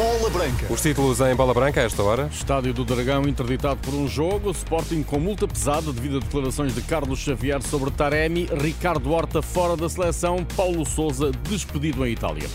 Bola Branca. Os títulos em bola branca a esta hora. Estádio do Dragão interditado por um jogo. Sporting com multa pesada devido a declarações de Carlos Xavier sobre Taremi. Ricardo Horta fora da seleção. Paulo Souza despedido em Itália.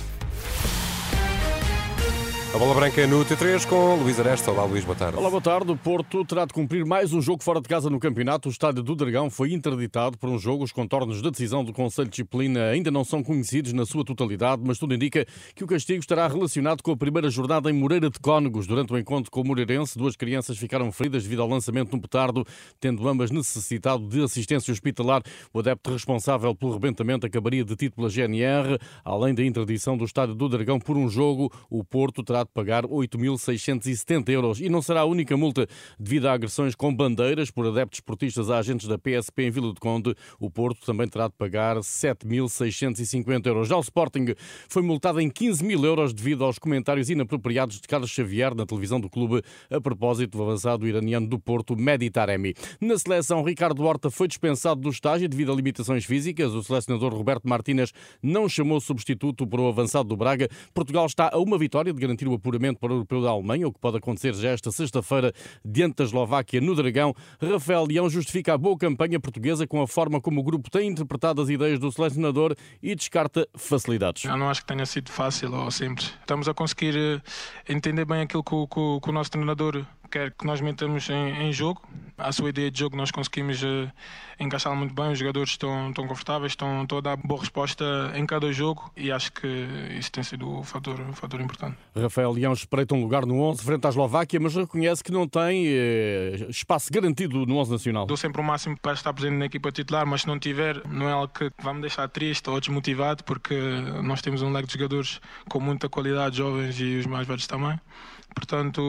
A bola branca no T3 com Luís Aresta. Olá, Luís, boa tarde. Olá, boa tarde. O Porto terá de cumprir mais um jogo fora de casa no campeonato. O estádio do Dragão foi interditado por um jogo. Os contornos da decisão do Conselho de Disciplina ainda não são conhecidos na sua totalidade, mas tudo indica que o castigo estará relacionado com a primeira jornada em Moreira de Cónegos. Durante o encontro com o Moreirense, duas crianças ficaram feridas devido ao lançamento de um petardo, tendo ambas necessitado de assistência hospitalar. O adepto responsável pelo rebentamento acabaria detido pela GNR. Além da interdição do estádio do Dragão por um jogo, o Porto terá de pagar 8.670 euros. E não será a única multa devido a agressões com bandeiras por adeptos esportistas a agentes da PSP em Vila de Conde. O Porto também terá de pagar 7.650 euros. Já o Sporting foi multado em 15 mil euros devido aos comentários inapropriados de Carlos Xavier na televisão do clube a propósito do avançado iraniano do Porto, Mehdi Taremi. Na seleção, Ricardo Horta foi dispensado do estágio devido a limitações físicas. O selecionador Roberto Martínez não chamou substituto para o avançado do Braga. Portugal está a uma vitória de garantir o apuramento para o Europeu da Alemanha, o que pode acontecer já esta sexta-feira diante da Eslováquia no Dragão. Rafael Leão justifica a boa campanha portuguesa com a forma como o grupo tem interpretado as ideias do selecionador e descarta facilidades. Eu não acho que tenha sido fácil ou simples. Estamos a conseguir eh, entender bem aquilo que o, que o nosso treinador quer que nós metamos em, em, jogo. A sua ideia de jogo nós conseguimos uh, encaixá-la muito bem, os jogadores estão, estão confortáveis, estão, estão a dar boa resposta em cada jogo e acho que isso tem sido um fator, um fator importante. Rafael Leão espreita um lugar no 11 frente à Eslováquia, mas reconhece que não tem eh, espaço garantido no 11 nacional. Dou sempre o máximo para estar presente na equipa titular, mas se não tiver, não é algo que vai me deixar triste ou desmotivado, porque nós temos um leque de jogadores com muita qualidade, jovens e os mais velhos também. Portanto,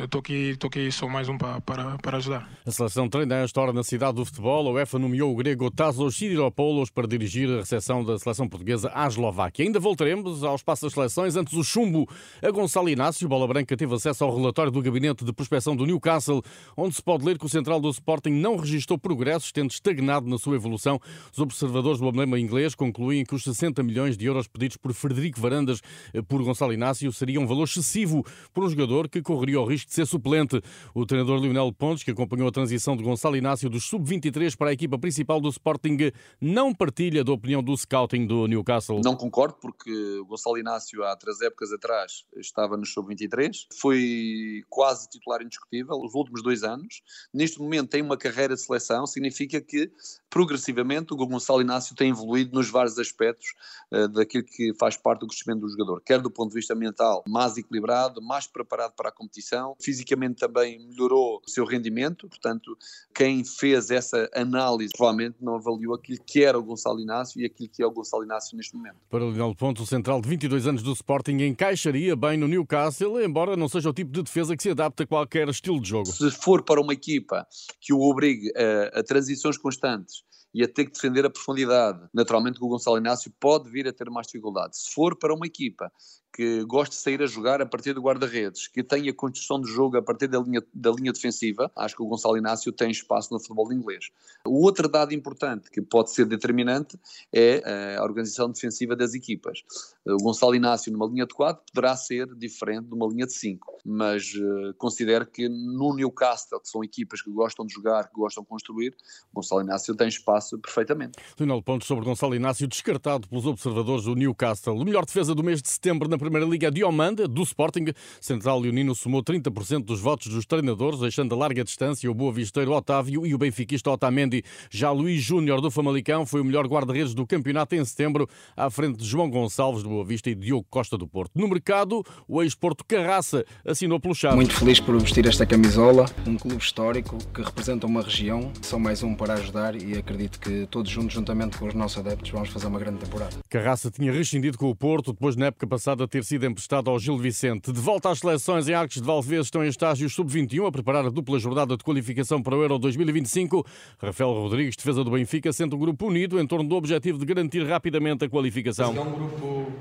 eh, estou aqui, estou aqui sou mais um para, para, para ajudar. A seleção treina esta hora na cidade do futebol. A UEFA nomeou o grego Tazos Sidiropoulos para dirigir a recepção da seleção portuguesa à Eslováquia. Ainda voltaremos ao espaço das seleções. Antes, o chumbo a Gonçalo Inácio. Bola Branca teve acesso ao relatório do Gabinete de Prospeção do Newcastle, onde se pode ler que o central do Sporting não registrou progressos, tendo estagnado na sua evolução. Os observadores do emblema inglês concluem que os 60 milhões de euros pedidos por Frederico Varandas eh, por Gonçalo Inácio seriam um valor excessivo por um jogador que correria o risco de ser suplente. O treinador Lionel Pontes, que acompanhou a transição de Gonçalo Inácio dos sub-23 para a equipa principal do Sporting, não partilha da opinião do scouting do Newcastle. Não concordo, porque o Gonçalo Inácio, há três épocas atrás, estava no sub-23, foi quase titular indiscutível os últimos dois anos. Neste momento tem uma carreira de seleção, significa que progressivamente o Gonçalo Inácio tem evoluído nos vários aspectos uh, daquilo que faz parte do crescimento do jogador, quer do ponto de vista mental mais equilibrado, mais preparado para a competição, fisicamente também melhorou o seu rendimento, portanto, quem fez essa análise provavelmente não avaliou aquilo que era o Gonçalo Inácio e aquilo que é o Gonçalo Inácio neste momento. Para Leonel Ponto, o central de 22 anos do Sporting encaixaria bem no Newcastle, embora não seja o tipo de defesa que se adapta a qualquer estilo de jogo. Se for para uma equipa que o obrigue a, a transições constantes e a ter que defender a profundidade. Naturalmente que o Gonçalo Inácio pode vir a ter mais dificuldade. Se for para uma equipa que goste de sair a jogar a partir do guarda-redes, que tenha construção de jogo a partir da linha, da linha defensiva, acho que o Gonçalo Inácio tem espaço no futebol inglês. O outro dado importante que pode ser determinante é eh, a organização defensiva das equipas. O Gonçalo Inácio numa linha de 4 poderá ser diferente de uma linha de 5, mas uh, considero que no Newcastle, que são equipas que gostam de jogar, que gostam de construir, o Gonçalo Inácio tem espaço perfeitamente. Final pontos sobre Gonçalo Inácio, descartado pelos observadores do Newcastle. O melhor defesa do mês de setembro na Primeira Liga, Diomanda, do Sporting. Central Leonino somou 30% dos votos dos treinadores, deixando a larga distância o boa visteiro Otávio e o benfiquista Otamendi. Já Luís Júnior, do Famalicão, foi o melhor guarda-redes do campeonato em setembro, à frente de João Gonçalves, do Boa Vista, e Diogo Costa, do Porto. No mercado, o ex-Porto Carraça assinou pelo Chaves. Muito feliz por vestir esta camisola, um clube histórico que representa uma região. São mais um para ajudar e acredito que todos juntos, juntamente com os nossos adeptos, vamos fazer uma grande temporada. Carraça tinha rescindido com o Porto, depois na época passada ter sido emprestado ao Gil Vicente. De volta às seleções em Arcos de Valvez estão em estágios sub-21 a preparar a dupla jornada de qualificação para o Euro 2025. Rafael Rodrigues, defesa do Benfica, sente um grupo unido em torno do objetivo de garantir rapidamente a qualificação. É um grupo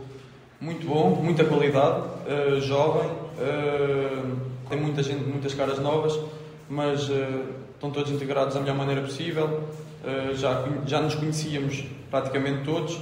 muito bom, muita qualidade, uh, jovem, uh, tem muita gente, muitas caras novas, mas uh, estão todos integrados da melhor maneira possível. já, já nos conhecíamos praticamente todos.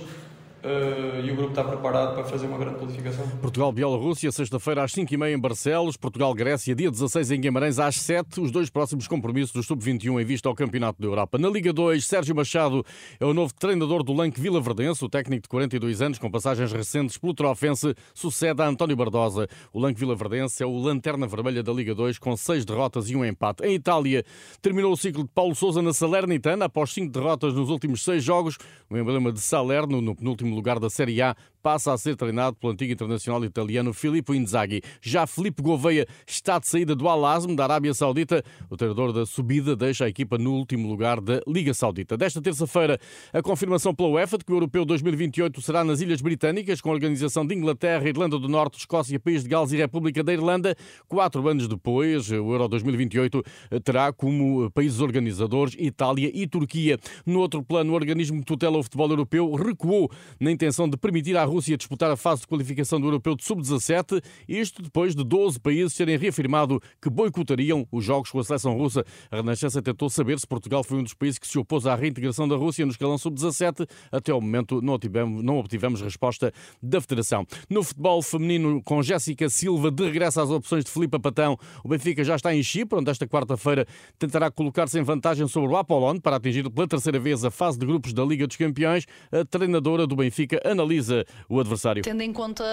Uh, e o grupo está preparado para fazer uma grande qualificação. Portugal-Bielorrússia, sexta-feira às 5h30 em Barcelos. Portugal-Grécia, dia 16 em Guimarães às 7 Os dois próximos compromissos do Sub-21 em vista ao Campeonato da Europa. Na Liga 2, Sérgio Machado é o novo treinador do Lanque Vila Verdense. O técnico de 42 anos, com passagens recentes pelo Trofense, sucede a António Bardosa. O Lanque Vila Verdense é o lanterna vermelha da Liga 2, com 6 derrotas e um empate. Em Itália, terminou o ciclo de Paulo Sousa na Salernitana, após 5 derrotas nos últimos 6 jogos. O emblema de Salerno, no penúltimo lugar da Série A, passa a ser treinado pelo antigo internacional italiano Filippo Inzaghi. Já Felipe Gouveia está de saída do Al-Azm, da Arábia Saudita. O treinador da subida deixa a equipa no último lugar da Liga Saudita. Desta terça-feira, a confirmação pela UEFA de que o Europeu 2028 será nas Ilhas Britânicas, com a organização de Inglaterra, Irlanda do Norte, Escócia, País de Gales e República da Irlanda. Quatro anos depois, o Euro 2028 terá como países organizadores Itália e Turquia. No outro plano, o organismo que tutela o futebol europeu recuou na intenção de permitir à Rússia disputar a fase de qualificação do Europeu de Sub-17, isto depois de 12 países terem reafirmado que boicotariam os jogos com a seleção russa. A Renascença tentou saber se Portugal foi um dos países que se opôs à reintegração da Rússia no escalão Sub-17. Até ao momento não obtivemos, não obtivemos resposta da Federação. No futebol feminino, com Jéssica Silva de regresso às opções de Filipe Patão, o Benfica já está em Chipre, onde esta quarta-feira tentará colocar-se em vantagem sobre o Apollon para atingir pela terceira vez a fase de grupos da Liga dos Campeões. A treinadora do Benfica analisa o adversário. Tendo em conta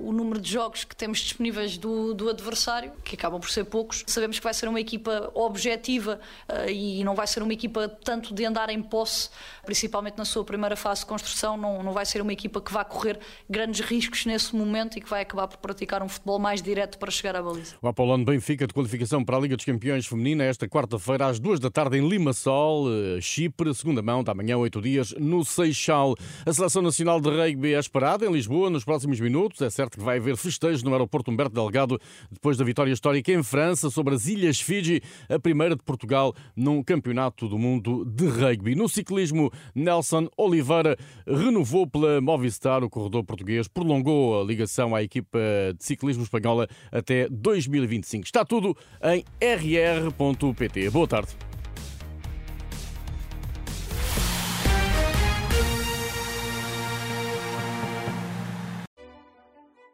o número de jogos que temos disponíveis do, do adversário, que acabam por ser poucos, sabemos que vai ser uma equipa objetiva uh, e não vai ser uma equipa tanto de andar em posse, principalmente na sua primeira fase de construção, não, não vai ser uma equipa que vá correr grandes riscos nesse momento e que vai acabar por praticar um futebol mais direto para chegar à baliza. O Apollon Benfica de qualificação para a Liga dos Campeões Feminina esta quarta-feira às duas da tarde em Limassol, eh, Chipre, segunda mão da manhã, oito dias, no Seixal. A Seleção Nacional de Rugby é esperada em Lisboa nos próximos minutos. É certo que vai haver festejos no aeroporto Humberto Delgado depois da vitória histórica em França sobre as Ilhas Fiji, a primeira de Portugal num campeonato do mundo de rugby. No ciclismo, Nelson Oliveira renovou pela Movistar o corredor português, prolongou a ligação à equipa de ciclismo espanhola até 2025. Está tudo em rr.pt. Boa tarde.